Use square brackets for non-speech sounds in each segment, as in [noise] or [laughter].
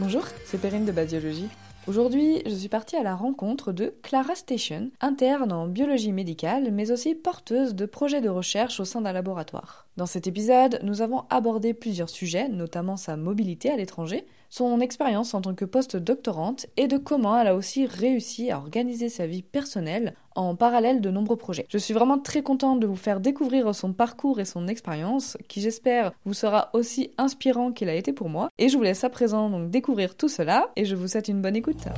Bonjour, c'est Perrine de Basiologie. Aujourd'hui, je suis partie à la rencontre de Clara Station, interne en biologie médicale, mais aussi porteuse de projets de recherche au sein d'un laboratoire. Dans cet épisode, nous avons abordé plusieurs sujets, notamment sa mobilité à l'étranger, son expérience en tant que post-doctorante et de comment elle a aussi réussi à organiser sa vie personnelle en parallèle de nombreux projets. Je suis vraiment très contente de vous faire découvrir son parcours et son expérience, qui j'espère vous sera aussi inspirant qu'il a été pour moi. Et je vous laisse à présent donc découvrir tout cela et je vous souhaite une bonne écoute.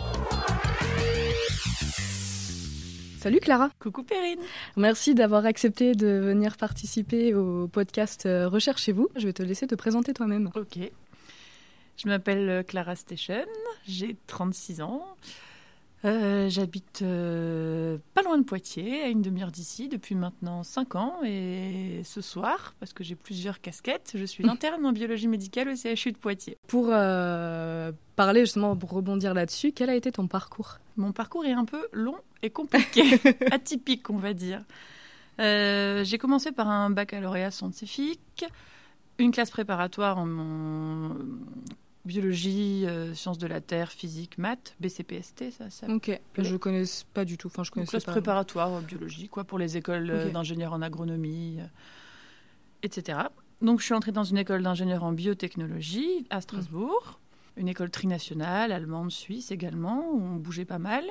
Salut Clara. Coucou Perrine. Merci d'avoir accepté de venir participer au podcast euh, Recherchez-vous. Je vais te laisser te présenter toi-même. Ok. Je m'appelle euh, Clara Station, j'ai 36 ans. Euh, j'habite euh, pas loin de Poitiers, à une demi-heure d'ici, depuis maintenant 5 ans. Et ce soir, parce que j'ai plusieurs casquettes, je suis [laughs] interne en biologie médicale au CHU de Poitiers. Pour parler justement, pour rebondir là-dessus, quel a été ton parcours? Mon parcours est un peu long et compliqué, [laughs] atypique on va dire. j'ai commencé par un baccalauréat scientifique, une classe préparatoire en, en biologie, euh, sciences de la terre, physique, maths, BCPST, ça. ça ok. Je connais pas du tout. Enfin, je connais. Classe préparatoire en biologie, quoi, pour les écoles euh, d'ingénieurs en agronomie, euh, etc. Donc, je suis entrée dans une école d'ingénieurs en biotechnologie à Strasbourg, une école trinationale, allemande, suisse également, où on bougeait pas mal.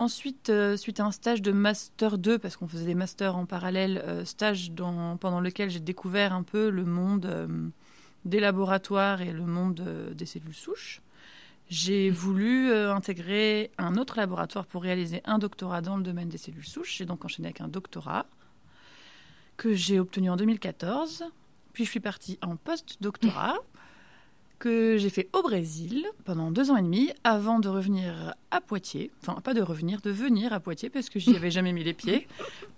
Ensuite, suite à un stage de master 2, parce qu'on faisait des masters en parallèle, stage dans, pendant lequel j'ai découvert un peu le monde des laboratoires et le monde des cellules souches. J'ai voulu euh, intégrer un autre laboratoire pour réaliser un doctorat dans le domaine des cellules souches. J'ai donc enchaîné avec un doctorat que j'ai obtenu en 2014. Puis je suis partie en post-doctorat que j'ai fait au Brésil pendant deux ans et demi avant de revenir à Poitiers. Enfin, pas de revenir, de venir à Poitiers parce que j'y avais jamais mis les pieds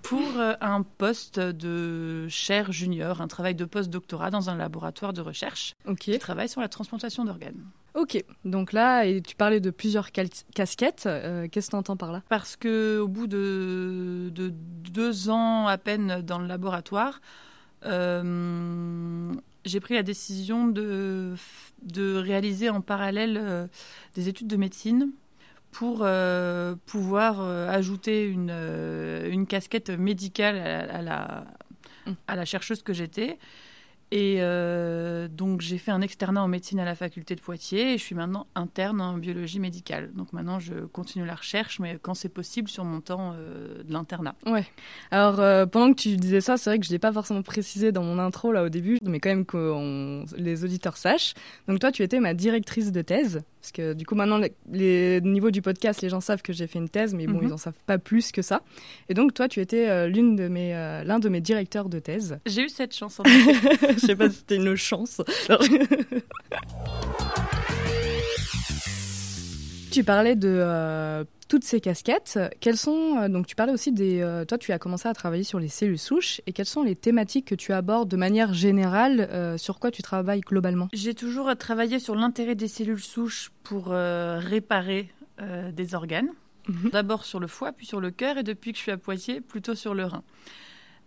pour euh, un poste de chaire junior, un travail de post-doctorat dans un laboratoire de recherche qui travaille sur la transplantation d'organes. Ok, donc là, et tu parlais de plusieurs casquettes. Euh, qu'est-ce que tu entends par là? Parce que au bout de, de, deux ans à peine dans le laboratoire, euh, j'ai pris la décision de, de réaliser en parallèle euh, des études de médecine pour euh, pouvoir euh, ajouter une, une casquette médicale à, la, mmh. à la chercheuse que j'étais et euh, donc j'ai fait un externat en médecine à la faculté de Poitiers et je suis maintenant interne en biologie médicale. Donc maintenant je continue la recherche, mais quand c'est possible sur mon temps euh, de l'internat. Ouais. Alors euh, pendant que tu disais ça, c'est vrai que je l'ai pas forcément précisé dans mon intro là au début, mais quand même que les auditeurs sachent. Donc toi tu étais ma directrice de thèse. Parce que du coup, maintenant, les, niveaux du podcast, les gens savent que j'ai fait une thèse, mais bon, mhm. ils n'en savent pas plus que ça. Et donc, toi, tu étais l'une de mes, l'un de mes directeurs de thèse. J'ai eu cette chance. [laughs] Je sais pas si c'était une chance. [laughs] tu parlais de euh, toutes ces casquettes, quelles sont euh, donc tu parlais aussi des euh, toi tu as commencé à travailler sur les cellules souches et quelles sont les thématiques que tu abordes de manière générale euh, sur quoi tu travailles globalement? J'ai toujours travaillé sur l'intérêt des cellules souches pour réparer des organes. Mhm. D'abord sur le foie, puis sur le cœur et depuis que je suis à Poitiers, plutôt sur le rein.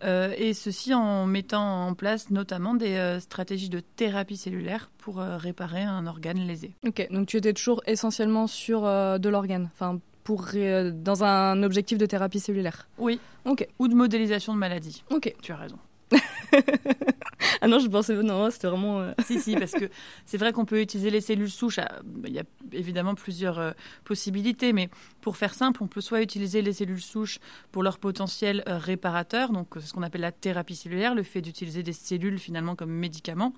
Euh, et ceci en mettant en place notamment des euh, stratégies de thérapie cellulaire pour euh, réparer un organe lésé. Ok, donc tu étais toujours essentiellement sur de l'organe, enfin pour dans un objectif de thérapie cellulaire. Oui. Ok. Ou de modélisation de maladie. Ok. Tu as raison. [laughs] ah non, je pensais non, c'était vraiment. Euh, si si, parce que [laughs] c'est vrai qu'on peut utiliser les cellules souches. Il y a évidemment plusieurs euh, possibilités, mais pour faire simple, on peut soit utiliser les cellules souches pour leur potentiel euh, réparateur, donc c'est ce qu'on appelle la thérapie cellulaire, le fait d'utiliser des cellules finalement comme médicaments,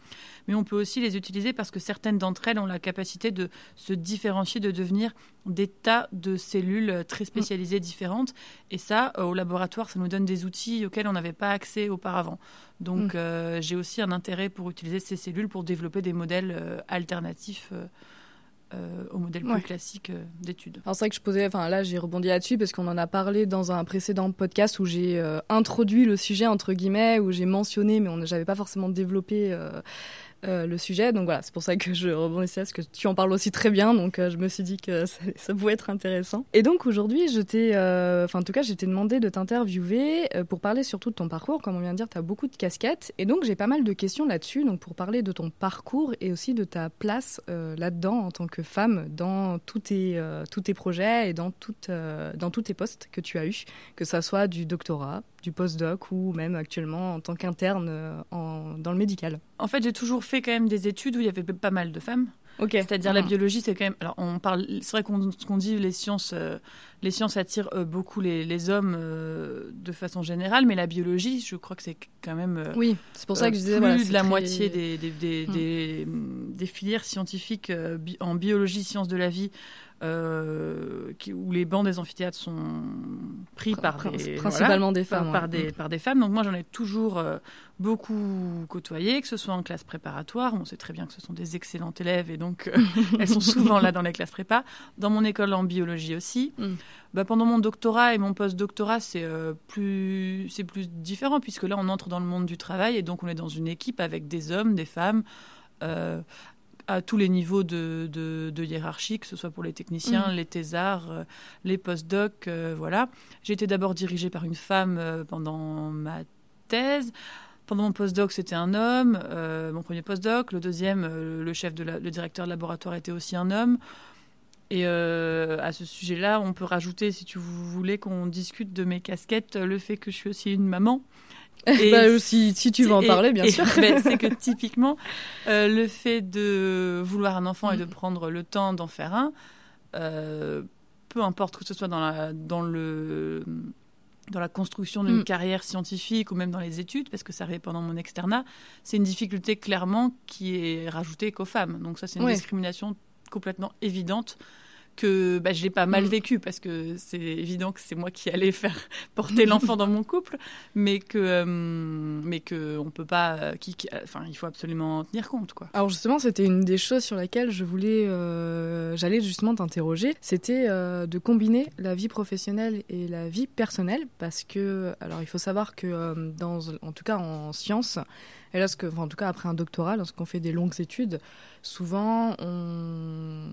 mais on peut aussi les utiliser parce que certaines d'entre elles ont la capacité de se différencier, de devenir des tas de cellules très spécialisées différentes. Et ça, au laboratoire, ça nous donne des outils auxquels on n'avait pas accès auparavant. Donc mm. euh, j'ai aussi un intérêt pour utiliser ces cellules pour développer des modèles euh, alternatifs. Euh, au modèle plus classique d'études. Alors c'est vrai que je posais, enfin là j'ai rebondi là-dessus parce qu'on en a parlé dans un précédent podcast où j'ai introduit le sujet entre guillemets, où j'ai mentionné, mais on n'avait pas forcément développé le sujet. Donc voilà, c'est pour ça que je rebondissais parce que tu en parles aussi très bien. Donc je me suis dit que [laughs] ça, pouvait être intéressant. Et donc aujourd'hui, je t'ai, enfin en tout cas, j'ai demandé de t'interviewer pour parler surtout de ton parcours. Comme on vient de dire, tu as beaucoup de casquettes. Et donc j'ai pas mal de questions là-dessus. Donc pour parler de ton parcours et aussi de ta place là-dedans en tant que femme dans tous tes, tous tes projets et dans, toutes, dans tous tes postes que tu as eu, que ça soit du doctorat, du postdoc ou même actuellement en tant qu'interne euh, dans le médical En fait, j'ai toujours fait quand même des études où il y avait pas mal de femmes. C'est-à-dire la ah. biologie, c'est quand même. Alors, on parle. C'est vrai qu'on dit les sciences, euh, les sciences attirent euh, beaucoup les, hommes de façon générale, mais la biologie, je crois que c'est quand même. oui, c'est pour ça que je disais. Plus de la moitié des, des, des, hmm. des, filières scientifiques en biologie, sciences de la vie euh, où les bancs des amphithéâtres sont pris par des, principalement des femmes, par, des, par des femmes. Donc moi j'en ai toujours euh, beaucoup côtoyé, que ce soit en classe préparatoire. On sait très bien que ce sont des excellentes élèves et donc euh, [laughs] elles sont souvent là dans les classes prépa. Dans mon école en biologie aussi. Mm. Bah, pendant mon doctorat et mon post-doctorat, c'est plus c'est plus différent puisque là on entre dans le monde du travail et donc on est dans une équipe avec des hommes, des femmes à tous les niveaux de, de, hiérarchie, que ce soit pour les techniciens, mm. les thésards, euh, les post-docs, euh, voilà. J'ai été d'abord dirigée par une femme euh, pendant ma thèse. Pendant mon post-doc, c'était un homme, mon premier post-doc. Le deuxième, le chef de le directeur de laboratoire était aussi un homme. Et à ce sujet-là, on peut rajouter, si tu voulais qu'on discute de mes casquettes, le fait que je suis aussi une maman. Et bah, si, si, tu veux en parler, bien sûr. [laughs] Ben, c'est que [laughs] typiquement, euh, le fait de vouloir un enfant et de prendre le temps d'en faire un, euh, peu importe que ce soit dans la, dans le, dans la construction d'une mm. carrière scientifique ou même dans les études, parce que ça arrivait pendant mon externat, c'est une difficulté clairement qui est rajoutée qu'aux femmes. Donc ça, c'est une discrimination complètement évidente que bah, je l'ai pas mal mm. vécu parce que c'est évident que c'est moi qui allais faire [laughs] porter l'enfant dans mon couple, mais que euh, mais que on peut pas, euh, qui, enfin il faut absolument tenir compte quoi. Alors justement c'était une des choses sur laquelle je voulais, euh, j'allais justement t'interroger, c'était de combiner la vie professionnelle et la vie personnelle parce que alors il faut savoir que dans en tout cas en sciences et lorsque, en tout cas après un doctorat, lorsqu'on fait des longues études, souvent on,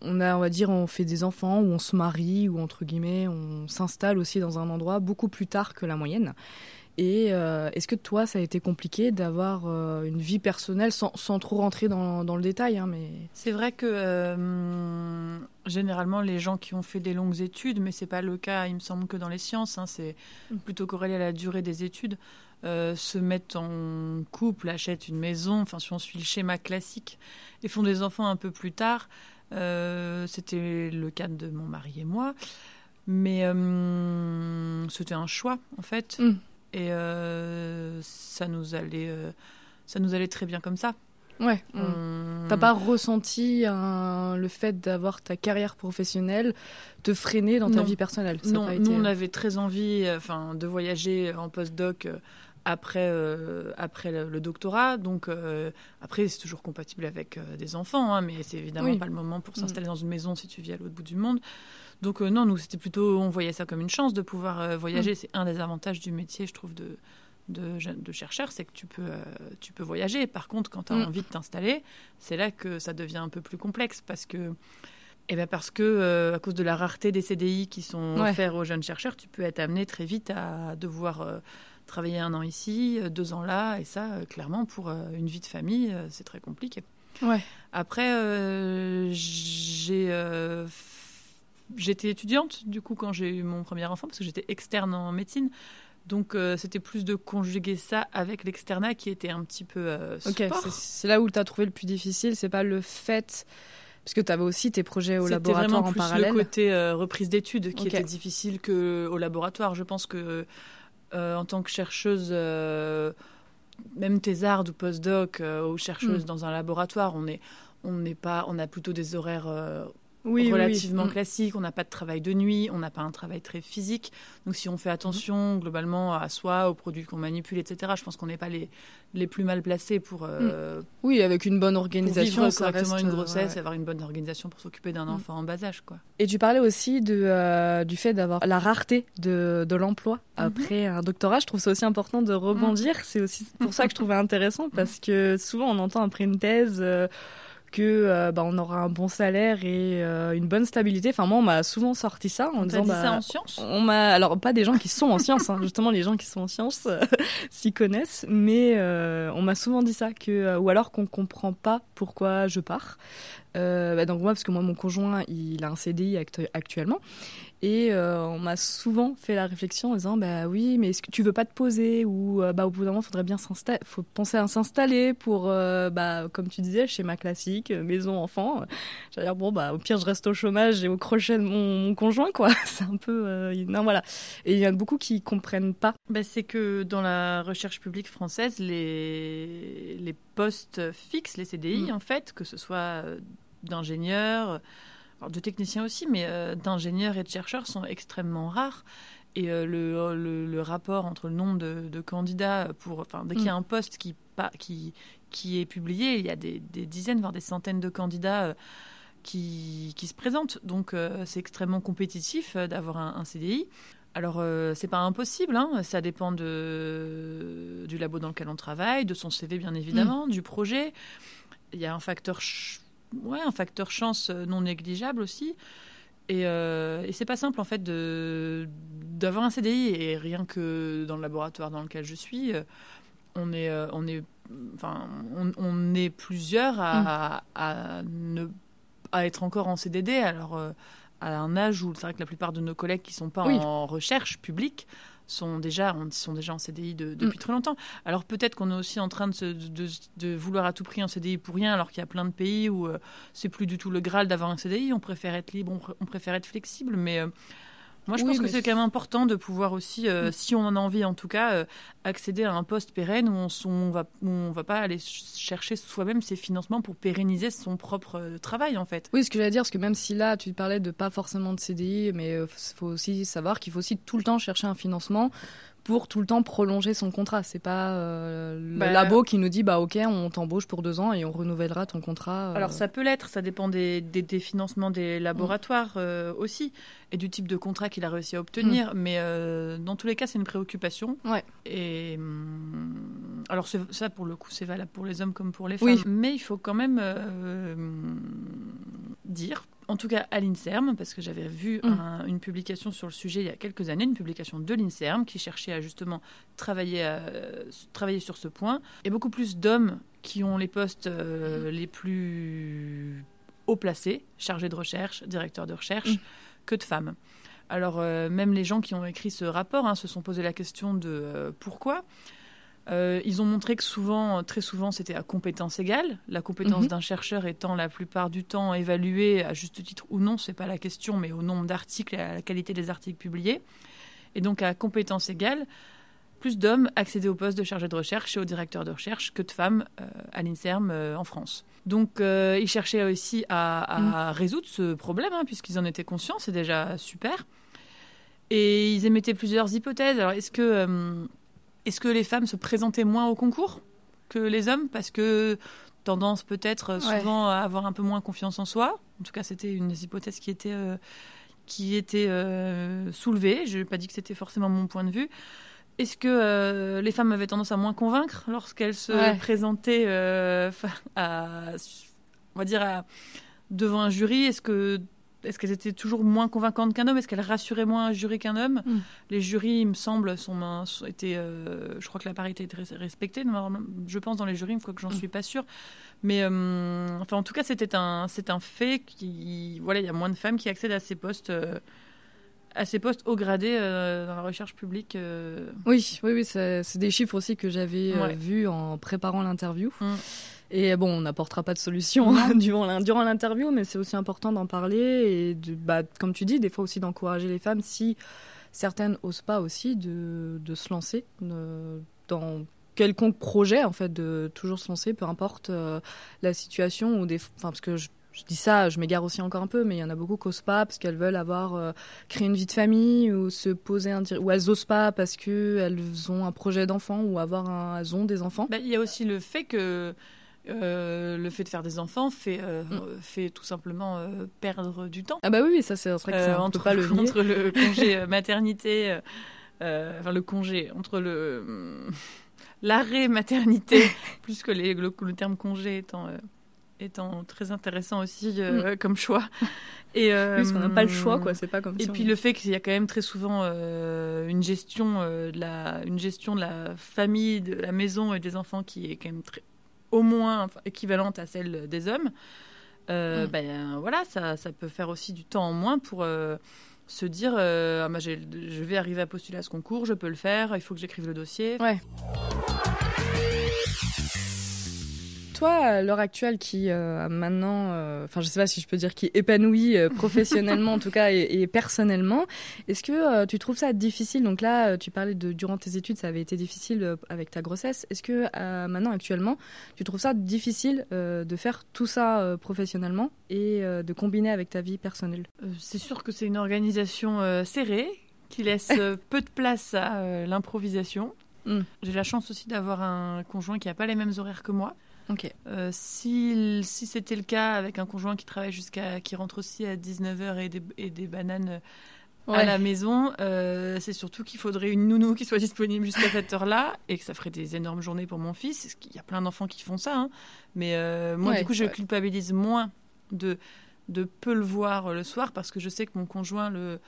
on a, on va dire, on fait des enfants ou on se marie ou entre guillemets, on s'installe aussi dans un endroit beaucoup plus tard que la moyenne. Et euh, est-ce que toi, ça a été compliqué d'avoir euh, une vie personnelle sans, sans trop rentrer dans, dans le détail hein, mais... C'est vrai que euh, généralement, les gens qui ont fait des longues études, mais c'est pas le cas, il me semble, que dans les sciences, hein, c'est mm. plutôt corrélé à la durée des études. Euh, se mettent en couple, achètent une maison, enfin si on suit le schéma classique, et font des enfants un peu plus tard. Euh, c'était le cas de mon mari et moi, mais euh, c'était un choix en fait, mm. et ça nous allait, ça nous allait très bien comme ça. Ouais. T'as pas ressenti le fait d'avoir ta carrière professionnelle te freiner dans ta vie personnelle? Non, nous on avait très envie, enfin, de voyager en postdoc après, euh, après le, doctorat. Donc, euh, après, c'est toujours compatible avec euh, des enfants, hein, mais c'est évidemment pas le moment pour s'installer mm. dans une maison si tu vis à l'autre bout du monde. Donc, non, nous, c'était plutôt, on voyait ça comme une chance de pouvoir voyager. Mm. C'est un des avantages du métier, je trouve, de, de, de chercheur, c'est que tu peux, tu peux voyager. Par contre, quand tu as mm. envie de t'installer, c'est là que ça devient un peu plus complexe parce que. Eh bien parce que, à cause de la rareté des CDI qui sont offerts aux jeunes chercheurs, tu peux être amené très vite à devoir travailler un an ici, euh, deux ans là, et ça, euh, clairement, pour euh, une vie de famille, c'est très compliqué. Ouais. Après, j'ai j'étais étudiante, du coup, quand j'ai eu mon premier enfant, parce que j'étais externe en médecine. Donc, c'était plus de conjuguer ça avec l'externat qui était un petit peu Ok, c'est là où tu as trouvé le plus difficile. C'est pas le fait. Parce que tu avais aussi tes projets au laboratoire en parallèle. C'était le côté reprise d'études qui était difficile qu'au laboratoire. Je pense que euh, en tant que chercheuse, euh, même thésarde ou postdoc euh, ou chercheuse mm. dans un laboratoire, on est, on n'est pas, on a plutôt des horaires relativement classique. On n'a pas de travail de nuit, on n'a pas un travail très physique. Donc si on fait attention globalement à soi, aux produits qu'on manipule, etc., je pense qu'on n'est pas les, les plus mal placés pour. Euh, mm. oui, avec une bonne organisation. Pour correctement une grossesse, avoir une bonne organisation pour s'occuper d'un mm. enfant en bas âge. Quoi. Et tu parlais aussi de, euh, du fait d'avoir la rareté de, de l'emploi mm-hmm. après un doctorat. Je trouve ça aussi important de rebondir. Mm. C'est aussi pour ça que je trouvais intéressant [laughs] parce que souvent on entend après une thèse. Euh, que euh, bah, on aura un bon salaire et euh, une bonne stabilité. Enfin moi on m'a souvent sorti ça en on disant dit bah, ça en sciences. On m'a alors pas des gens qui sont en sciences, hein, [laughs] justement les gens qui sont en sciences euh, [laughs] s'y connaissent, mais on m'a souvent dit ça que ou alors qu'on comprend pas pourquoi je pars. Bah, donc moi parce que moi mon conjoint il a un CDI actuellement et euh, on m'a souvent fait la réflexion en disant bah oui, mais est-ce que tu veux pas te poser ou euh, bah au bout d'un moment, faudrait bien s'installer, faut penser à s'installer pour euh, bah comme tu disais schéma classique, maison enfant. J'allais dire bon bah au pire je reste au chômage et au crochet de mon, conjoint quoi. [laughs] C'est un peu non voilà. Et il y en a beaucoup qui comprennent pas. Bah, c'est que dans la recherche publique française, les les postes fixes, les CDI mm. en fait, que ce soit d'ingénieurs de techniciens aussi, mais euh, d'ingénieurs et de chercheurs sont extrêmement rares. Et euh, le, le, rapport entre le nombre de, candidats pour, enfin, dès qu'il y a mm. un poste qui, qui, qui est publié, il y a des, dizaines, voire des centaines de candidats euh, qui, qui, se présentent. Donc c'est extrêmement compétitif d'avoir un, CDI. Alors, c'est pas impossible, hein. ça dépend de, du labo dans lequel on travaille, de son CV bien évidemment, mm. du projet. Il y a un facteur ouais, un facteur chance euh, non négligeable aussi. Et, euh, et c'est pas simple en fait d'avoir un CDI et rien que dans le laboratoire dans lequel je suis, euh, on est on est enfin on, est plusieurs à, mm. à, ne à être encore en CDD alors à un âge où c'est vrai que la plupart de nos collègues qui sont pas en recherche publique sont déjà, sont déjà en CDI depuis mm. très longtemps. Alors peut-être qu'on est aussi en train de, de, vouloir à tout prix un CDI pour rien, alors qu'il y a plein de pays où euh, c'est plus du tout le Graal d'avoir un CDI. On préfère être libre, on, préfère être flexible, mais euh, moi, je pense que c'est quand même important de pouvoir aussi, euh, mm. si on en a envie en tout cas, euh, accéder à un poste pérenne où on, on va, on va pas aller chercher soi-même ses financements pour pérenniser son propre euh, travail en fait. Oui, ce que j'allais dire, parce que même si là tu parlais de pas forcément de CDI, mais il faut aussi savoir qu'il faut aussi tout le temps chercher un financement pour tout le temps prolonger son contrat. C'est pas euh, le bah, labo qui nous dit bah ok on t'embauche pour deux ans et on renouvellera ton contrat. Euh. Alors ça peut l'être, ça dépend des, des, financements des laboratoires euh, aussi et du type de contrat qu'il a réussi à obtenir. Mm. Mais dans tous les cas c'est une préoccupation. Ouais. Et hum, alors ça pour le coup c'est valable pour les hommes comme pour les femmes. Mais il faut quand même dire en tout cas à l'INSERM, parce que j'avais vu mm. une publication sur le sujet il y a quelques années, une publication de l'INSERM qui cherchait à justement travailler, travailler sur ce point. Il y a beaucoup plus d'hommes qui ont les postes euh, les plus haut placés, chargés de recherche, directeurs de recherche, mm. que de femmes. Alors euh, même les gens qui ont écrit ce rapport hein, se sont posé la question de euh, pourquoi. Euh, ils ont montré que souvent, très souvent, c'était à compétence égale. La compétence mhm. d'un chercheur étant la plupart du temps évaluée à juste titre ou non, c'est pas la question, mais au nombre d'articles et à la qualité des articles publiés. Et donc à compétence égale, plus d'hommes accédaient au poste de chargé de recherche et au directeur de recherche que de femmes euh, à l'INSERM euh, en France. Donc ils cherchaient aussi à, mhm. résoudre ce problème, hein, puisqu'ils en étaient conscients, c'est déjà super. Et ils émettaient plusieurs hypothèses. Alors est-ce que est-ce que les femmes se présentaient moins au concours que les hommes Parce que tendance peut-être euh, souvent à avoir un peu moins confiance en soi? En tout cas, c'était une des hypothèses qui était, euh, qui était euh, soulevée. Je n'ai pas dit que c'était forcément mon point de vue. Est-ce que les femmes avaient tendance à moins convaincre lorsqu'elles se présentaient [laughs] à, on va dire, devant un jury? Est-ce que est-ce qu'elles étaient toujours moins convaincantes qu'un homme? Est-ce qu'elles rassuraient moins un jury qu'un homme? Mm. Les jurys, il me semble, sont, étaient, euh, je crois que la parité était respectée. Je pense dans les jurys, que j'en mm. suis pas sûre. Mais euh, enfin, en tout cas, c'était un, c'est un fait qui, voilà, il y a moins de femmes qui accèdent à ces postes. Euh, à ces postes haut gradés dans la recherche publique. Oui, oui, oui, c'est des chiffres aussi que j'avais vus en préparant l'interview. Mm. Et bon, on n'apportera pas de solution hein, [laughs] durant l'interview, mais c'est aussi important d'en parler et, de, bah, comme tu dis, des fois aussi d'encourager les femmes si certaines n'osent pas aussi de, de se lancer dans quelconque projet, en fait, de toujours se lancer, peu importe euh, la situation ou des, enfin, parce que je, je dis ça, je m'égare aussi encore un peu, mais il y en a beaucoup qui n'osent pas parce qu'elles veulent avoir euh, créer une vie de famille ou se poser un ou elles n'osent pas parce qu'elles ont un projet d'enfant ou avoir un, elles ont des enfants. Bah, il y a aussi le fait que euh, le fait de faire des enfants fait, euh, mm. fait tout simplement perdre du temps. Ah bah oui, ça c'est vrai que entre, pas le [laughs] entre le congé maternité, enfin le congé, entre le [laughs] l'arrêt maternité, [laughs] plus que les, le, le, terme congé étant étant très intéressant aussi euh, mm. comme choix. Et, euh, parce qu'on n'a pas le choix, quoi. C'est pas comme. Et puis le fait qu'il y a quand même très souvent euh, une gestion de la, une gestion de la famille, de la maison et des enfants qui est quand même très, au moins équivalente à celle des hommes. Mm. Ben voilà, ça, ça peut faire aussi du temps en moins pour se dire ah, bah, je vais arriver à postuler à ce concours, je peux le faire, il faut que j'écrive le dossier. Ouais toi, à l'heure actuelle, qui euh, maintenant, euh, enfin, je sais pas si je peux dire qui épanouit euh, professionnellement [laughs] en tout cas et, personnellement, est-ce que tu trouves ça difficile? Donc là, tu parlais de durant tes études, ça avait été difficile avec ta grossesse. Est-ce que maintenant, actuellement, tu trouves ça difficile de faire tout ça professionnellement et de combiner avec ta vie personnelle? C'est sûr que c'est une organisation serrée qui laisse [laughs] peu de place à l'improvisation. Hmm. J'ai la chance aussi d'avoir un conjoint qui n'a pas les mêmes horaires que moi. Euh, si, si c'était le cas avec un conjoint qui travaille jusqu'à qui rentre aussi à 19h et des, et des bananes euh, à la maison, euh, c'est surtout qu'il faudrait une nounou qui soit disponible jusqu'à cette heure-là et que ça ferait des énormes journées pour mon fils. Il y a plein d'enfants qui font ça, hein. mais moi du coup je culpabilise moins de de peu le voir le soir parce que je sais que mon conjoint le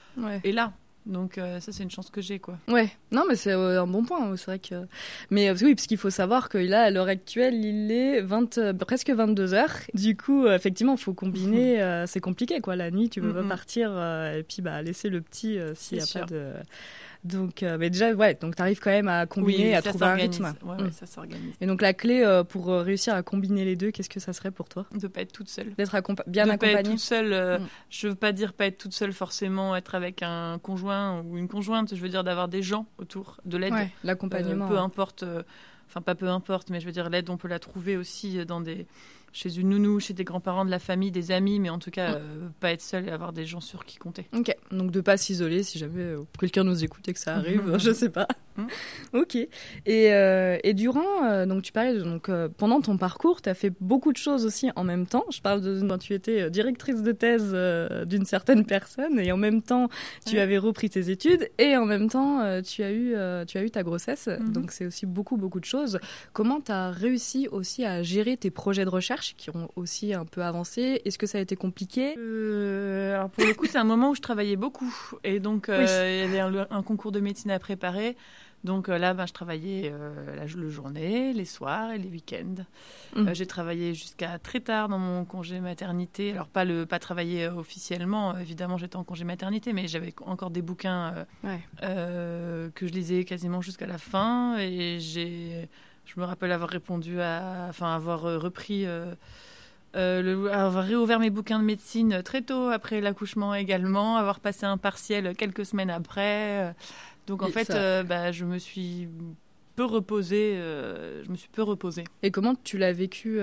est là. Donc euh, ça c'est une chance que j'ai quoi. Ouais, non mais c'est euh, un bon point, c'est vrai que mais euh, oui parce qu'il faut savoir que là à l'heure actuelle, il est 20 presque 22 heures. Du coup, effectivement, il faut combiner c'est compliqué quoi. La nuit, tu veux pas partir et puis bah laisser le petit s'il n'y a pas de donc, euh, mais déjà, ouais, donc tu arrives quand même à combiner, à trouver un rythme. Ouais, mm. ça s'organise. Et donc, la clé euh, pour euh, réussir à combiner les deux, qu'est-ce que ça serait pour toi? De pas être toute seule. D'être bien accompagnée. Pas être toute seule. Mm. Je veux pas dire pas être toute seule forcément, être avec un conjoint ou une conjointe. Je veux dire d'avoir des gens autour, de l'aide. l'accompagnement. peu importe. Enfin, pas peu importe, mais je veux dire, l'aide, on peut la trouver aussi dans des chez une nounou, chez des grands-parents de la famille, des amis, mais en tout cas, euh, pas être seul et avoir des gens sur qui compter. Ok, donc de pas s'isoler si jamais euh, quelqu'un nous écoute et que ça arrive, [laughs] je sais pas. Mm. [laughs] ok. Et, euh, et durant, donc tu parlais, donc pendant ton parcours, tu as fait beaucoup de choses aussi en même temps. Je parle de quand tu étais directrice de thèse d'une certaine [laughs] personne et en même temps, tu avais repris tes études et en même temps, tu, as eu, tu as eu ta grossesse. Mm-hmm. Donc c'est aussi beaucoup, beaucoup de choses. Comment tu as réussi aussi à gérer tes projets de recherche qui ont aussi un peu avancé? Est-ce que ça a été compliqué? Euh, Alors pour le coup, c'est un moment où je travaillais beaucoup et donc euh, il y avait un, concours de médecine à préparer. Donc euh, là, ben, je travaillais la, le journée, les soirs et les week-ends. Mmh. J'ai travaillé jusqu'à très tard dans mon congé maternité. Alors pas le pas travailler officiellement, évidemment, j'étais en congé maternité, mais j'avais encore des bouquins que je lisais quasiment jusqu'à la fin et j'ai je me rappelle avoir répondu à, enfin avoir euh, repris, euh, euh, le, avoir réouvert mes bouquins de médecine très tôt après l'accouchement également, avoir passé un partiel quelques semaines après. Donc en fait, bah, je me suis peu reposée. je me suis peu reposée. Et comment tu l'as vécu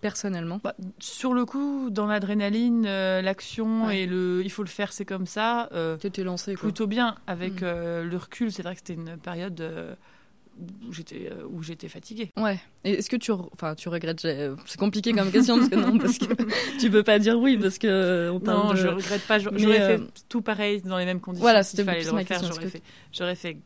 personnellement? Bah, Sur le coup, dans l'adrénaline, l'action et le, il faut le faire, c'est comme ça. T'étais lancé Plutôt bien. Avec mm. le recul, c'est vrai que c'était une période où j'étais euh, où j'étais fatiguée. Ouais. Et est-ce que tu enfin tu regrettes c'est compliqué comme question parce que non parce que [laughs] tu peux pas dire oui parce que on parle Non, je regrette pas, j'aurais fait euh, tout pareil dans les mêmes conditions. Voilà, c'était fallait le refaire, j'aurais fait j'aurais fait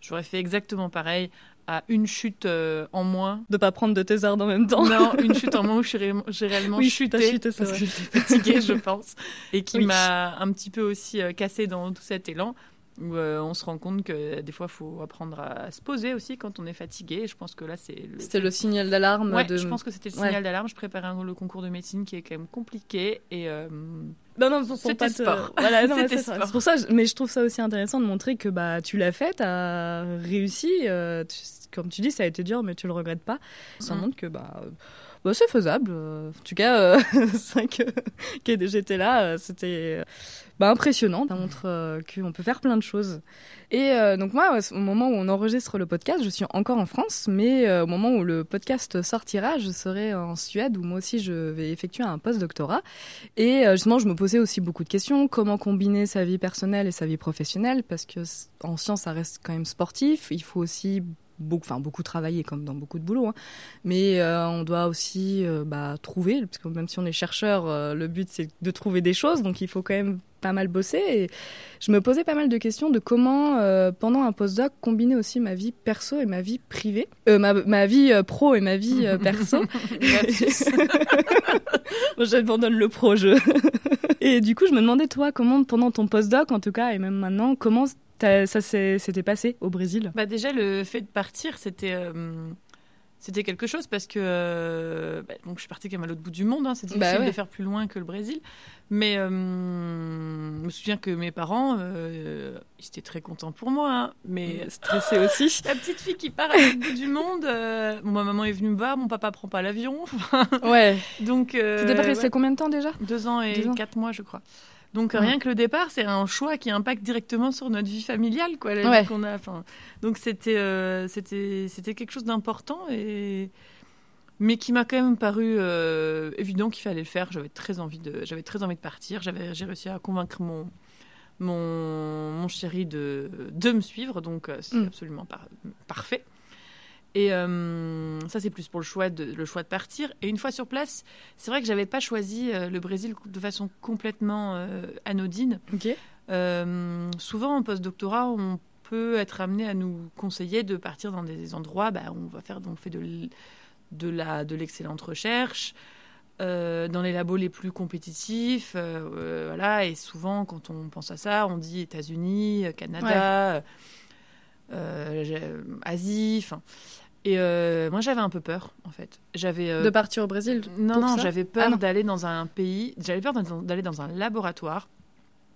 j'aurais fait exactement pareil à une chute euh, en moins. De pas prendre de tes en même temps. Non, une chute en moins où [laughs] j'ai réellement oui, chuté, chuté parce que j'étais fatiguée, je pense, et qui m'a un petit peu aussi cassée dans tout cet élan où euh, on se rend compte que des fois, il faut apprendre à se poser aussi quand on est fatigué. Je pense que là, c'est. Le... C'était le signal d'alarme. Ouais, je pense que c'était le signal d'alarme. Je préparais le concours de médecine qui est quand même compliqué et. Euh... Non, [laughs] [laughs] non, c'était sport. Voilà, c'était C'est pour ça, mais je trouve ça aussi intéressant de montrer que bah, tu l'as fait, tu as réussi. Euh, comme tu dis, ça a été dur, mais tu le regrettes pas. Ça mm. montre que bah, bah, c'est faisable. En tout cas, [laughs] 5 j'étais là, c'était bah, impressionnant. Ça montre qu'on peut faire plein de choses. Et donc moi, au moment où on enregistre le podcast, je suis encore en France, mais au moment où le podcast sortira, je serai en Suède où moi aussi je vais effectuer un post-doctorat. Et justement, je me posais aussi beaucoup de questions. Comment combiner sa vie personnelle et sa vie professionnelle Parce que en science, ça reste quand même sportif. Il faut aussi beaucoup, enfin beaucoup travailler comme dans beaucoup de boulot, hein. mais euh, on doit aussi euh, bah, trouver, parce que même si on est chercheur, euh, le but c'est de trouver des choses, donc il faut quand même pas mal bosser. Et je me posais pas mal de questions de comment, pendant un postdoc, combiner aussi ma vie perso et ma vie privée, ma, ma, vie pro et ma vie perso. [laughs] [laughs] J'abandonne le pro jeu. [laughs] et du coup, je me demandais toi, comment pendant ton postdoc, en tout cas, et même maintenant, comment ça s'était passé au Brésil? Bah Déjà, le fait de partir, c'était euh, c'était quelque chose parce que euh, bah, donc je suis partie quand même à l'autre bout du monde. Hein, c'est bah difficile de faire plus loin que le Brésil. Mais euh, je me souviens que mes parents, ils étaient très contents pour moi, hein, mais stressés aussi. [laughs] La petite fille qui part à l'autre bout du monde. Bon, ma maman est venue me voir, mon papa prend pas l'avion. ouais. [laughs] Donc. C'était pas combien de temps déjà? Deux ans et quatre mois, je crois. Donc rien que le départ, c'est un choix qui impacte directement sur notre vie familiale, quoi, la vie qu'on a. Enfin, donc c'était euh, c'était c'était quelque chose d'important et mais qui m'a quand même paru euh, évident qu'il fallait le faire. J'avais très envie de j'avais très envie de partir. J'avais j'ai réussi à convaincre mon mon, mon chéri de, de me suivre, donc euh, c'est mm. absolument parfait. Et euh, ça, c'est plus pour le choix, de, le choix de partir. Et une fois sur place, c'est vrai que j'avais pas choisi euh, le Brésil de façon complètement euh, anodine. souvent, en post-doctorat, on peut être amené à nous conseiller de partir dans des endroits bah, où on va faire, on fait de, de la de l'excellente recherche. dans les labos les plus compétitifs, voilà, et souvent quand on pense à ça, on dit États-Unis, Canada, Asie, enfin, et euh, moi, j'avais un peu peur, en fait. J'avais euh, de partir au Brésil. Non, non, j'avais peur ah, d'aller dans un pays. J'avais peur d'aller dans un laboratoire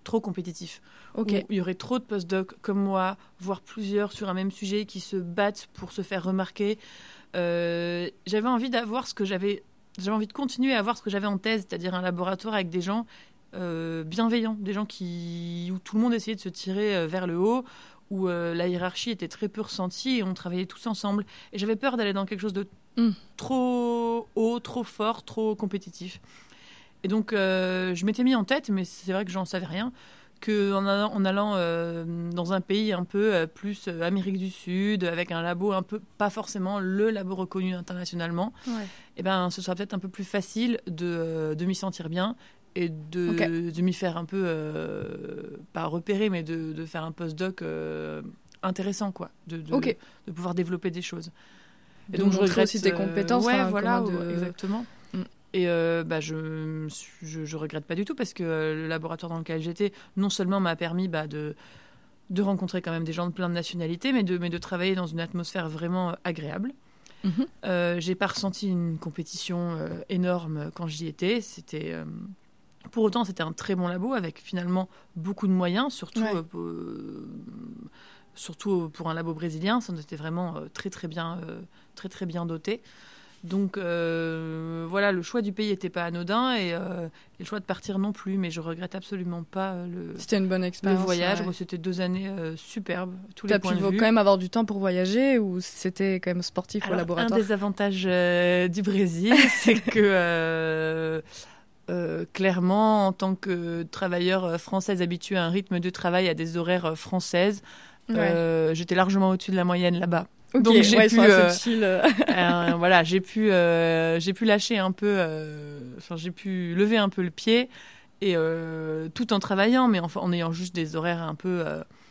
trop compétitif. Ok. il y aurait trop de postdocs comme moi, voire plusieurs sur un même sujet qui se battent pour se faire remarquer. Euh, j'avais envie d'avoir ce que j'avais. J'avais envie de continuer à avoir ce que j'avais en thèse, c'est-à-dire un laboratoire avec des gens bienveillants, des gens qui où tout le monde essayait de se tirer vers le haut, où euh, la hiérarchie était très peu ressentie et on travaillait tous ensemble. Et j'avais peur d'aller dans quelque chose de mm. trop haut, trop fort, trop compétitif. Et donc, euh, je m'étais mis en tête, mais c'est vrai que j'en savais rien, qu'en allant, en allant euh, dans un pays un peu plus Amérique du Sud, avec un labo un peu, pas forcément le labo reconnu internationalement, et eh ben, ce sera peut-être un peu plus facile de, de m'y sentir bien et de, de m'y faire un peu, euh, pas repérer, mais de, de faire un postdoc euh, intéressant, quoi, de, de, pouvoir développer des choses. Et donc, je regrette aussi tes compétences. ouais, voilà, exactement. Mm. Et euh, bah, je, je, je, regrette pas du tout parce que le laboratoire dans lequel j'étais, non seulement m'a permis bah, de, de rencontrer quand même des gens de plein de nationalités, mais de, mais de travailler dans une atmosphère vraiment agréable. Mm-hmm. j'ai pas ressenti une compétition énorme quand j'y étais. C'était pour autant, c'était un très bon labo avec finalement beaucoup de moyens, surtout, euh, surtout pour un labo brésilien. Ça était vraiment euh, très très bien, euh, très très bien doté. Donc voilà, le choix du pays n'était pas anodin et, le choix de partir non plus, mais je regrette absolument pas le. C'était une bonne expérience. Le voyage, c'était deux années superbes. Tous les points pu de vue. quand même avoir du temps pour voyager ou c'était quand même sportif au laboratoire Un des avantages du Brésil, [laughs] c'est que euh, clairement, en tant que travailleur euh, française habituée à un rythme de travail, à des horaires euh, françaises, j'étais largement au-dessus de la moyenne là-bas. Donc j'ai pu, [laughs] voilà, j'ai pu, j'ai pu lâcher un peu, enfin j'ai pu lever un peu le pied et tout en travaillant, mais en, en ayant juste des horaires un peu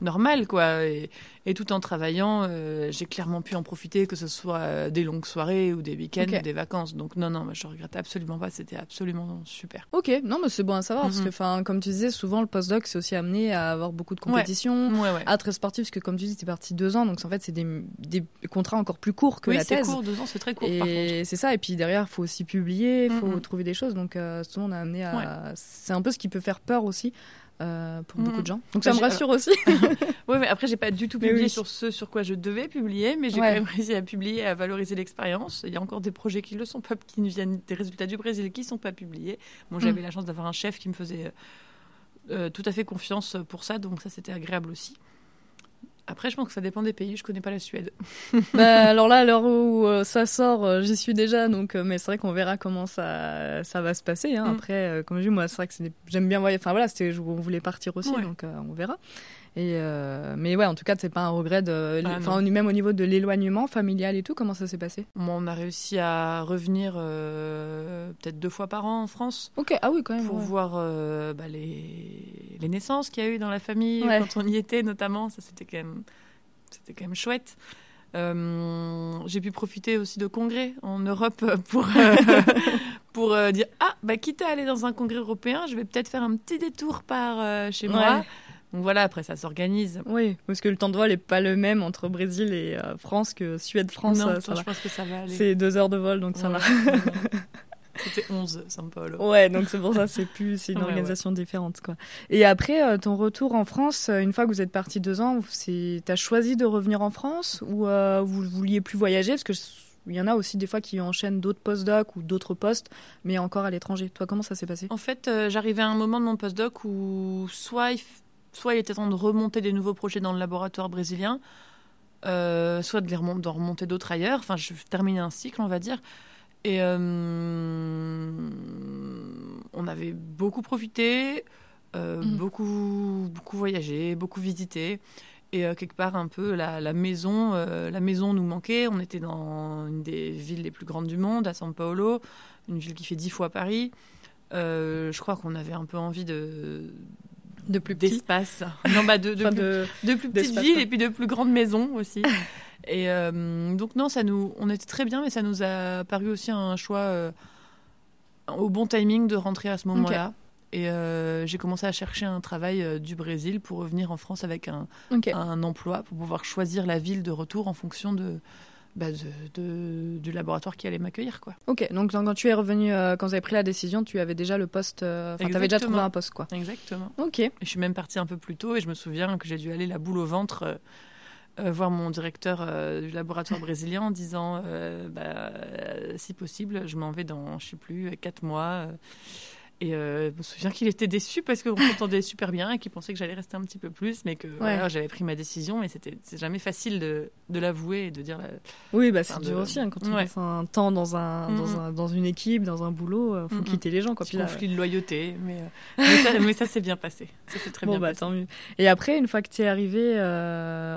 normal, quoi. Et, tout en travaillant, euh, j'ai clairement pu en profiter, que ce soit euh, des longues soirées ou des week-ends ou des vacances. Donc non, non, je regrette absolument pas. C'était absolument super. Ok, non, mais c'est bon à savoir parce que, enfin, comme tu disais, souvent le postdoc c'est aussi amené à avoir beaucoup de compétitions, à être sportif parce que comme tu dis, es parti deux ans, donc en fait c'est des, des, contrats encore plus courts que la thèse. c'est court, deux ans, c'est très court. Et c'est ça. Et puis derrière, il faut aussi publier, il faut trouver des choses. Donc euh, souvent on est amené à. C'est un peu ce qui peut faire peur aussi pour beaucoup de gens. Donc ça me rassure aussi. [laughs] oui, mais après, j'ai pas du tout publié sur ce sur quoi je devais publier, mais j'ai quand même réussi à publier, à valoriser l'expérience. Il y a encore des projets qui le sont pas, qui viennent des résultats du Brésil qui sont pas publiés. Bon, j'avais mm. la chance d'avoir un chef qui me faisait tout à fait confiance pour ça, donc ça c'était agréable aussi. Après, je pense que ça dépend des pays. Je connais pas la Suède. [laughs] [laughs] bah, alors là, à l'heure où euh, ça sort, euh, j'y suis déjà. Donc, euh, mais c'est vrai qu'on verra comment ça, ça va se passer. Hein. Mm. Après, comme je dis, moi, c'est vrai que j'aime bien voyager. Enfin voilà, c'était, on voulait partir aussi, donc on verra. Et euh, mais ouais, en tout cas, c'est pas un regret de, ah, enfin, même au niveau de l'éloignement familial et tout. Comment ça s'est passé? On a réussi à revenir euh, peut-être deux fois par an en France. Ok, ah oui, quand même. Pour voir euh, bah, les... les naissances qu'il y a eu dans la famille quand on y était, notamment. Ça, c'était quand même, c'était quand même chouette. j'ai pu profiter aussi de congrès en Europe [laughs] pour, [laughs] pour dire Ah, bah, quitte à aller dans un congrès européen, je vais peut-être faire un petit détour par chez moi. Donc voilà, après ça s'organise. Oui, parce que le temps de vol n'est pas le même entre Brésil et euh, France que Suède-France. Non, je pense que ça va aller. C'est deux heures de vol, donc ça va. [laughs] C'était 11, São Paulo. Ouais, donc c'est pour ça, c'est [laughs] plus, c'est une organisation différente, quoi. Et après, euh, ton retour en France, euh, une fois que vous êtes parti deux ans, c'est, t'as choisi de revenir en France ou vous vouliez plus voyager? Parce que il y en a aussi des fois qui enchaînent d'autres postdocs ou d'autres postes, mais encore à l'étranger. Toi, comment ça s'est passé? En fait, j'arrivais à un moment de mon postdoc où soit soit il était temps de remonter des nouveaux projets dans le laboratoire brésilien, euh, soit de les remonter, remonter d'autres ailleurs. Enfin, je terminais un cycle, on va dire. Et euh, on avait beaucoup profité, euh, mm. beaucoup, beaucoup voyagé, beaucoup visité. Et quelque part, un peu, la, maison, la maison nous manquait. On était dans une des villes les plus grandes du monde, à São Paulo, une ville qui fait dix fois Paris. je crois qu'on avait un peu envie de, de plus d'espace. Non, bah de, de, plus, petites villes et puis de plus grandes maisons aussi. [laughs] et euh, donc non, ça nous, on était très bien, mais ça nous a paru aussi un choix euh, au bon timing de rentrer à ce moment-là. Et euh, j'ai commencé à chercher un travail du Brésil pour revenir en France avec un, un emploi, pour pouvoir choisir la ville de retour en fonction de, bah, de, du laboratoire qui allait m'accueillir. quoi. Ok, donc quand tu es revenu, euh, quand vous avez pris la décision, tu avais déjà le poste, euh, enfin tu avais déjà trouvé un poste. quoi. Exactement. Ok. Et je suis même partie un peu plus tôt et je me souviens que j'ai dû aller la boule au ventre. Euh, voir mon directeur du laboratoire brésilien en disant bah, si possible, je m'en vais dans, je sais plus, quatre mois. Et euh, je me souviens qu'il était déçu parce qu'on s'entendait super bien et qu'il pensait que j'allais rester un petit peu plus, mais que j'avais pris ma décision. Mais c'était c'est jamais facile de, de l'avouer et de dire. oui, bah, c'est dur aussi hein, quand tu passes un temps dans, un, dans, mm-hmm. un, dans, une équipe, dans un boulot, il euh, faut mm-hmm. quitter les gens. Quoi. Puis conflit de loyauté, mais, euh, [laughs] mais ça, s'est bien passé. Ça s'est très bon, bien bah, passé. Tant mieux. Et après, une fois que tu es arrivé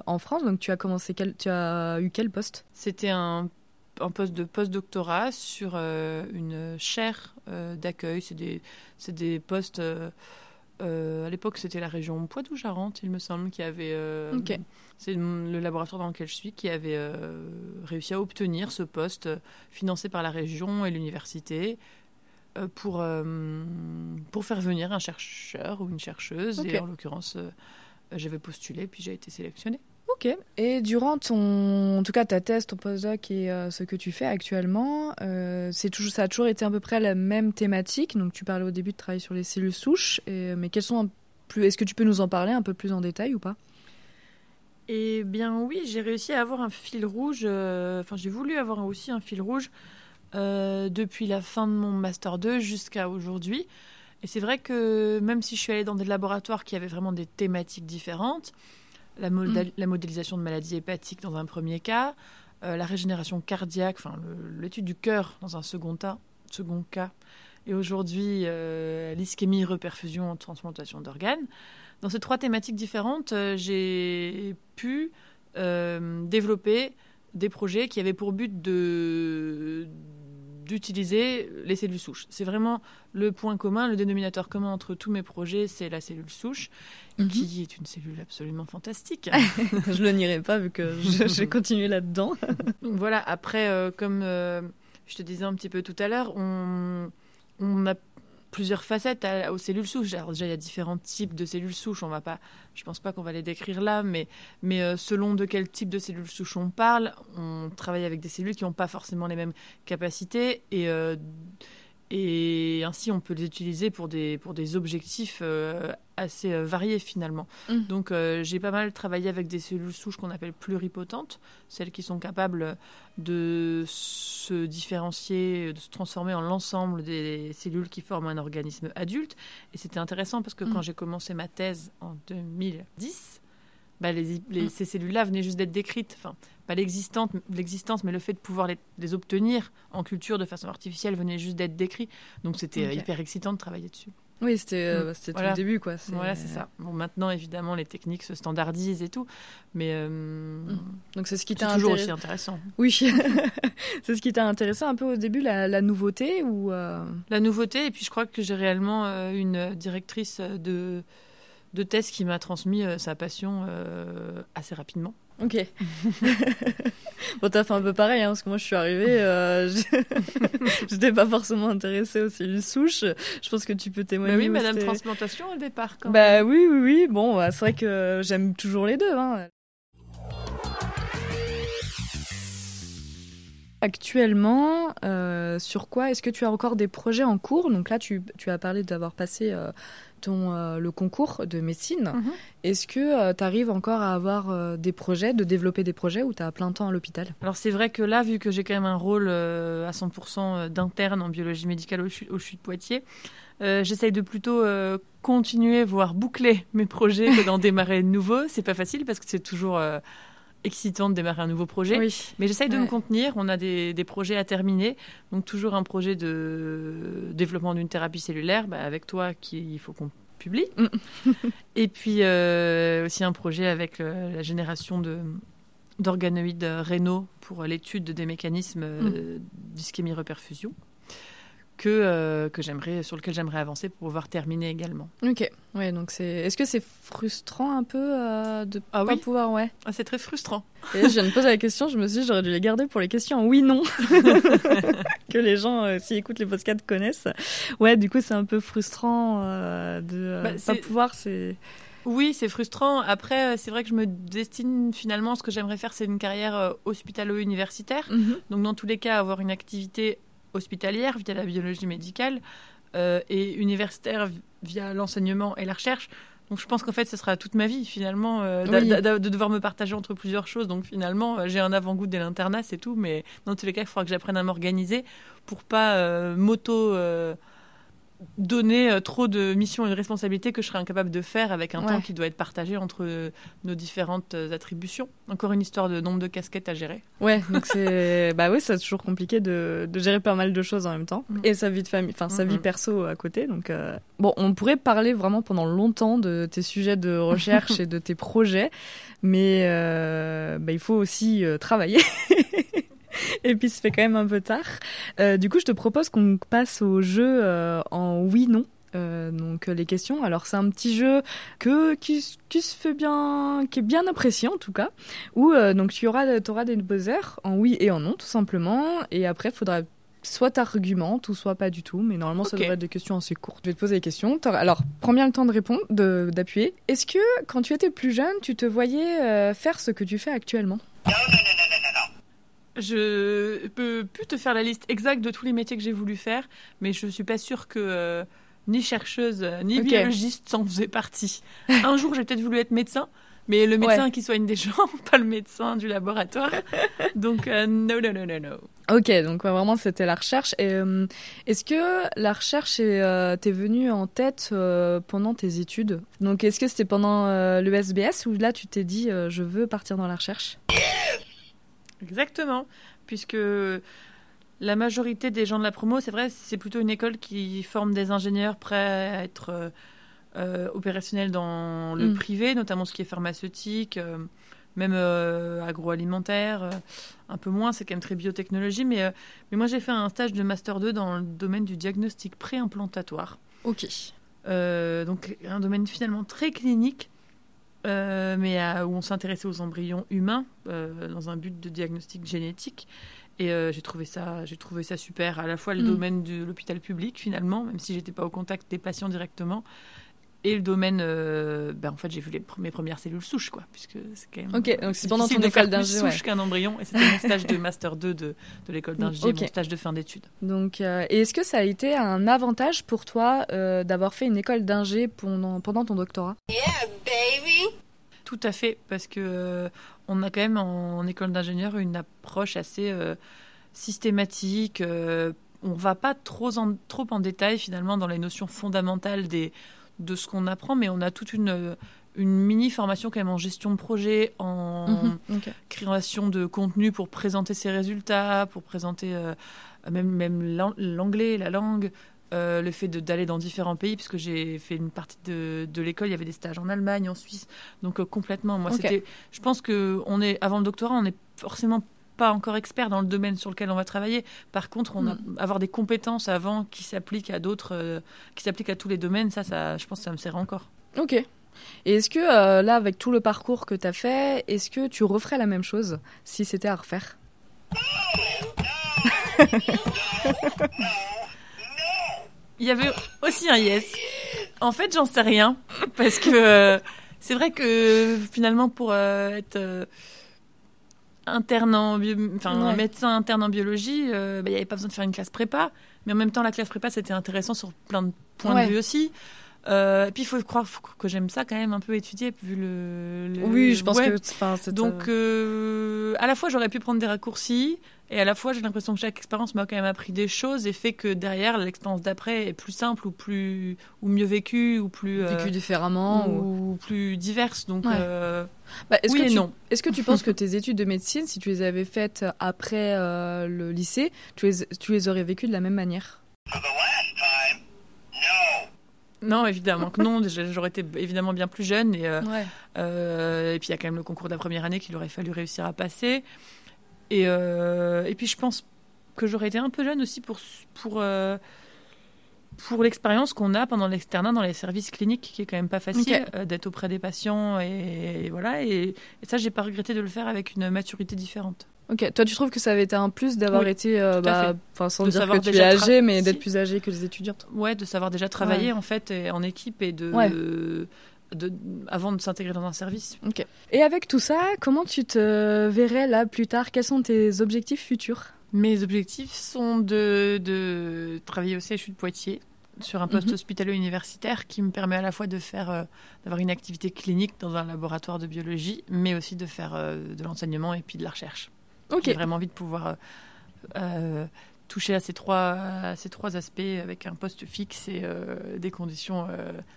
en France, donc tu as commencé quel, tu as eu quel poste? C'était un un poste de post-doctorat sur euh, une chaire euh, d'accueil. C'est des, des postes. Euh, à l'époque, c'était la région Poitou-Charentes, il me semble, qui avait. C'est le laboratoire dans lequel je suis qui avait réussi à obtenir ce poste financé par la région et l'université pour, pour faire venir un chercheur ou une chercheuse. Et en l'occurrence, j'avais postulé, puis j'ai été sélectionnée. Et durant ton, en tout cas ta thèse, ton postdoc et euh, ce que tu fais actuellement, euh, c'est toujours, ça a toujours été à peu près la même thématique. Donc tu parlais au début de travailler sur les cellules souches, mais quelles sont plus, est-ce que tu peux nous en parler un peu plus en détail ou pas? Eh bien oui, j'ai réussi à avoir un fil rouge. Euh, enfin, j'ai voulu avoir aussi un fil rouge depuis la fin de mon master 2 jusqu'à aujourd'hui. Et c'est vrai que même si je suis allée dans des laboratoires qui avaient vraiment des thématiques différentes, la, mm. la, modélisation de maladies hépatiques dans un premier cas, euh, la régénération cardiaque, enfin l'étude du cœur dans un second, second cas, et aujourd'hui euh, l'ischémie, reperfusion, transplantation d'organes. Dans ces trois thématiques différentes, euh, j'ai pu développer des projets qui avaient pour but de d'utiliser les cellules souches. C'est vraiment le point commun, le dénominateur commun entre tous mes projets, c'est la cellule souche, mhm. qui est une cellule absolument fantastique. [laughs] je le nierai pas vu que j'ai continué là-dedans. [laughs] voilà, après, euh, comme euh, je te disais un petit peu tout à l'heure, on, on a plusieurs facettes aux cellules souches. Alors déjà, il y a différents types de cellules souches. On va pas, je pense pas qu'on va les décrire là, mais, euh, selon de quel type de cellules souches on parle, on travaille avec des cellules qui n'ont pas forcément les mêmes capacités euh, Et ainsi, on peut les utiliser pour des, pour des objectifs euh, assez euh, variés finalement. Mm. Donc, euh, j'ai pas mal travaillé avec des cellules souches qu'on appelle pluripotentes, celles qui sont capables de se différencier, de se transformer en l'ensemble des cellules qui forment un organisme adulte. Et c'était intéressant parce que Mm. quand j'ai commencé ma thèse en 2010, bah, les, les- Mm. ces cellules-là venaient juste d'être décrites. Enfin, pas l'existence, l'existence, mais le fait de pouvoir les, les obtenir en culture de façon artificielle venait juste d'être décrit. Donc c'était euh, hyper excitant de travailler dessus. Oui, c'était euh, Mm. tout le début, quoi. Voilà, c'est ça. Bon, maintenant, évidemment, les techniques se standardisent et tout, mais euh, Donc c'est ce qui t'a toujours aussi intéressant. Oui, [laughs] c'est ce qui t'a intéressé un peu au début, la, la nouveauté ou euh, La nouveauté, et puis je crois que j'ai réellement une directrice de, de thèse qui m'a transmis euh, sa passion euh, assez rapidement. Ok. [laughs] bon, t'as fait un peu pareil, hein, parce que moi je suis arrivée, euh, j'ai- [laughs] j'étais pas forcément intéressée aux cellules souches. Je pense que tu peux témoigner. Mais oui, Madame Transplantation au départ. Quand même. Bah oui, oui, oui. Bon, bah, c'est vrai que j'aime toujours les deux. Hein. Actuellement, euh, sur quoi Est-ce que tu as encore des projets en cours? Donc là, tu, tu as parlé d'avoir passé euh, ton, euh, le concours de médecine. Mhm. Est-ce que tu arrives encore à avoir des projets, de développer des projets ou tu as plein temps à l'hôpital? Alors c'est vrai que là, vu que j'ai quand même un rôle à 100% d'interne en biologie médicale au CHU, au CHU de Poitiers, j'essaye de plutôt continuer, voire boucler mes projets que d'en [laughs] démarrer de nouveaux. C'est pas facile parce que c'est toujours excitant de démarrer un nouveau projet. Oui. Mais j'essaye de Ouais. me contenir. On a des, des projets à terminer. Donc, toujours un projet de développement d'une thérapie cellulaire bah, avec toi qu'il faut qu'on publie. Mm. [laughs] Et puis, euh, aussi un projet avec euh, la génération de d'organoïdes rénaux pour l'étude des mécanismes euh, d'ischémie-reperfusion que, euh, que j'aimerais, sur lequel j'aimerais avancer pour pouvoir terminer également. Ok. Ouais, donc c'est. Est-ce que c'est frustrant un peu euh, de Ah pas oui. pouvoir, ouais. Ah, c'est très frustrant. Et je viens de poser la question, je me suis dit j'aurais dû les garder pour les questions oui-non. [laughs] que les gens, euh, s'ils écoutent les podcasts, connaissent. Ouais, du coup, c'est un peu frustrant euh, de Bah, pas pouvoir. C'est. Oui, c'est frustrant. Après, c'est vrai que je me destine finalement, ce que j'aimerais faire, c'est une carrière hospitalo-universitaire. Mhm. Donc, dans tous les cas, avoir une activité hospitalière via la biologie médicale euh, et universitaire vi- via l'enseignement et la recherche. Donc, je pense qu'en fait, ce sera toute ma vie finalement euh, Oui. de devoir me partager entre plusieurs choses. Donc, finalement, euh, j'ai un avant-goût dès l'internat, c'est tout. Mais dans tous les cas, il faudra que j'apprenne à m'organiser pour pas euh, m'auto. Donner euh, trop de missions et de responsabilités que je serais incapable de faire avec un Ouais. temps qui doit être partagé entre euh, nos différentes euh, attributions. Encore une histoire de nombre de casquettes à gérer. Ouais, donc [laughs] c'est. bah oui, c'est toujours compliqué de, de gérer pas mal de choses en même temps. Mhm. Et sa vie de famille, enfin sa vie perso à côté. Donc, euh, bon, on pourrait parler vraiment pendant longtemps de tes sujets de recherche [laughs] et de tes projets. Mais euh, bah, il faut aussi euh, travailler. [laughs] [laughs] Et puis, ça fait quand même un peu tard. Euh, du coup, je te propose qu'on passe au jeu euh, en oui/non. Euh, donc euh, les questions. Alors c'est un petit jeu que qui, qui se fait bien, qui est bien apprécié en tout cas. Où euh, donc tu auras, auras des buzzers en oui et en non tout simplement. Et après, il faudra soit t'argumentes ou soit pas du tout. Mais normalement, ça devrait être des questions assez courtes. Je vais te poser les questions. Alors prends bien le temps de répondre, de- d'appuyer. Est-ce que quand tu étais plus jeune, tu te voyais euh, faire ce que tu fais actuellement? Je peux plus te faire la liste exacte de tous les métiers que j'ai voulu faire, mais je suis pas sûre que euh, ni chercheuse euh, ni biologiste s'en faisait partie. [laughs] Un jour, j'ai peut-être voulu être médecin, mais le médecin qui soigne des gens, [laughs] pas le médecin du laboratoire. Donc, euh, no, no, no, no, no. Ok, donc ouais, vraiment c'était la recherche. Et euh, est-ce que la recherche est, euh, t'est venue en tête pendant tes études? Donc est-ce que c'était pendant le SBS ou là tu t'es dit je veux partir dans la recherche? Exactement, puisque la majorité des gens de la promo, c'est vrai, c'est plutôt une école qui forme des ingénieurs prêts à être euh, euh, opérationnels dans le Mm. privé, notamment ce qui est pharmaceutique, euh, même euh, agroalimentaire, un peu moins, c'est quand même très biotechnologie, mais, mais moi j'ai fait un stage de Master 2 dans le domaine du diagnostic préimplantatoire. Ok. Donc un domaine finalement très clinique, euh, mais à- où on s'intéressait aux embryons humains euh, dans un but de diagnostic génétique. Et euh, j'ai trouvé ça, j'ai trouvé ça super. À la fois le Mm. domaine de l'hôpital public finalement, même si j'étais pas au contact des patients directement, et le domaine, ben, en fait, j'ai vu les, mes premières cellules souches, quoi, puisque c'est quand même. Ok, donc c'est pendant ton école d'ingé. souche qu'un embryon, et c'était mon stage de master 2 de, de l'école d'ingé, mon stage de fin d'études. Donc, et est-ce que ça a été un avantage pour toi d'avoir fait une école d'ingé pendant, pendant ton doctorat? Yeah, baby. Tout à fait, parce que on a quand même en, école d'ingénieur une approche assez systématique. Euh, on va pas trop en, trop en détail finalement dans les notions fondamentales des, de ce qu'on apprend, mais on a toute une, une mini formation quand même en gestion de projet, en mhm, création de contenu pour présenter ses résultats, pour présenter euh, même, même l'anglais, la langue. Euh, le fait d'aller dans différents pays, puisque j'ai fait une partie de, de l'école, il y avait des stages en Allemagne, en Suisse, donc complètement. Moi, c'était. Je pense que on est avant le doctorat, on est forcément pas encore expert dans le domaine sur lequel on va travailler. Par contre, on a, mm. avoir des compétences avant qui s'appliquent à d'autres, euh, qui s'appliquent à tous les domaines, ça, ça, je pense que ça me sert encore. Ok. Et est-ce que euh, là, avec tout le parcours que tu as fait, est-ce que tu referais la même chose si c'était à refaire? Il y avait aussi un yes. En fait, j'en sais rien parce que euh, c'est vrai que finalement, pour être interne en enfin un médecin interne en biologie, euh, bah, il n'y avait pas besoin de faire une classe prépa, mais en même temps la classe prépa c'était intéressant sur plein de points de vue aussi. Euh, et puis il faut croire que j'aime ça quand même un peu étudier vu le. oui, je pense que. Donc euh, à la fois j'aurais pu prendre des raccourcis et à la fois j'ai l'impression que chaque expérience m'a quand même appris des choses et fait que derrière l'expérience d'après est plus simple ou plus ou mieux vécue ou plus vécue différemment ou, plus diverse. Donc bah, est-ce que tu, non. Est-ce que tu penses [laughs] que tes études de médecine, si tu les avais faites après le lycée, tu les, tu les aurais vécues de la même manière? Non, évidemment que non. J'aurais été évidemment bien plus jeune. Et, euh, euh, et puis il y a quand même le concours de la première année qu'il aurait fallu réussir à passer. Et, euh, et puis je pense que j'aurais été un peu jeune aussi pour, pour, pour l'expérience qu'on a pendant l'externat dans les services cliniques, qui est quand même pas facile d'être auprès des patients. Et, voilà. Et, et ça, j'ai pas regretté de le faire avec une maturité différente. Ok, toi tu trouves que ça avait été un plus d'avoir été, euh, bah, sans dire que tu es âgé, mais d'être plus âgé que les étudiantes. Ouais, de savoir déjà travailler en fait en équipe et de, de, avant de s'intégrer dans un service. Et avec tout ça, comment tu te verrais là plus tard? Quels sont tes objectifs futurs? Mes objectifs sont de, de travailler au CHU de Poitiers sur un poste mhm. hospitalier universitaire qui me permet à la fois de faire euh, d'avoir une activité clinique dans un laboratoire de biologie, mais aussi de faire euh, de l'enseignement et puis de la recherche. J'ai vraiment envie de pouvoir euh, toucher à ces, trois, ces trois aspects avec un poste fixe et des conditions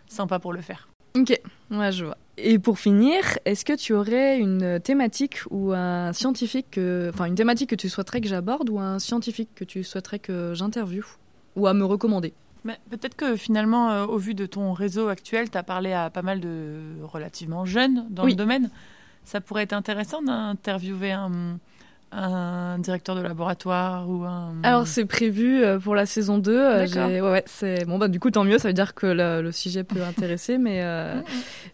sympas pour le faire. Ok, ouais, je vois. Et pour finir, est-ce que tu aurais une thématique ou un scientifique, enfin une thématique que tu souhaiterais que j'aborde ou un scientifique que tu souhaiterais que j'interviewe ou à me recommander? Peut-être que finalement, au vu de ton réseau actuel, tu as parlé à pas mal de relativement jeunes dans le domaine. Ça pourrait être intéressant d'interviewer un, un directeur de laboratoire ou un... Alors c'est prévu euh, pour la saison 2. Euh, ouais, ouais, c'est bon bah du coup tant mieux, ça veut dire que le, sujet peut [laughs] intéresser mais euh, mm, mm.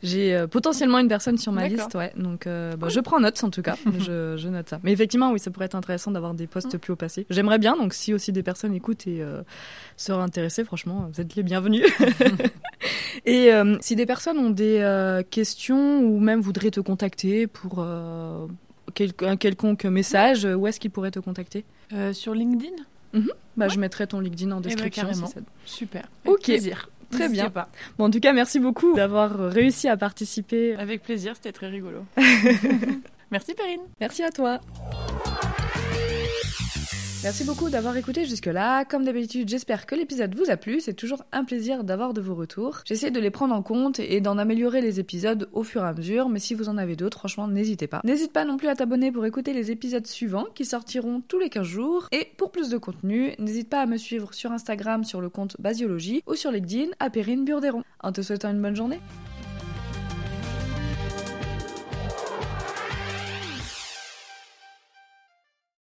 j'ai potentiellement une personne sur ma liste, ouais. Donc bah, je prends note en tout cas, je, je, note ça. Mais effectivement oui, ça pourrait être intéressant d'avoir des postes mm. plus haut passés. J'aimerais bien donc si aussi des personnes écoutent et seraient intéressées, franchement, vous êtes les bienvenus. [laughs] et si des personnes ont des questions ou même voudraient te contacter pour un quelconque message, où est-ce qu'il pourrait te contacter? Euh, Sur LinkedIn? Mhm. bah, Je mettrai ton LinkedIn en eh ben, description. Super. Avec ok. Plaisir. Très bien. Pas. Bon, en tout cas, merci beaucoup d'avoir réussi à participer. Avec plaisir, c'était très rigolo. [laughs] merci Perrine. Merci à toi. Merci beaucoup d'avoir écouté jusque-là. Comme d'habitude, j'espère que l'épisode vous a plu. C'est toujours un plaisir d'avoir de vos retours. J'essaie de les prendre en compte et d'en améliorer les épisodes au fur et à mesure. Mais si vous en avez d'autres, franchement, n'hésitez pas. N'hésite pas non plus à t'abonner pour écouter les épisodes suivants qui sortiront tous les 15 jours. Et pour plus de contenu, n'hésite pas à me suivre sur Instagram sur le compte Basiologie ou sur LinkedIn à Perrine Burderon. En te souhaitant une bonne journée.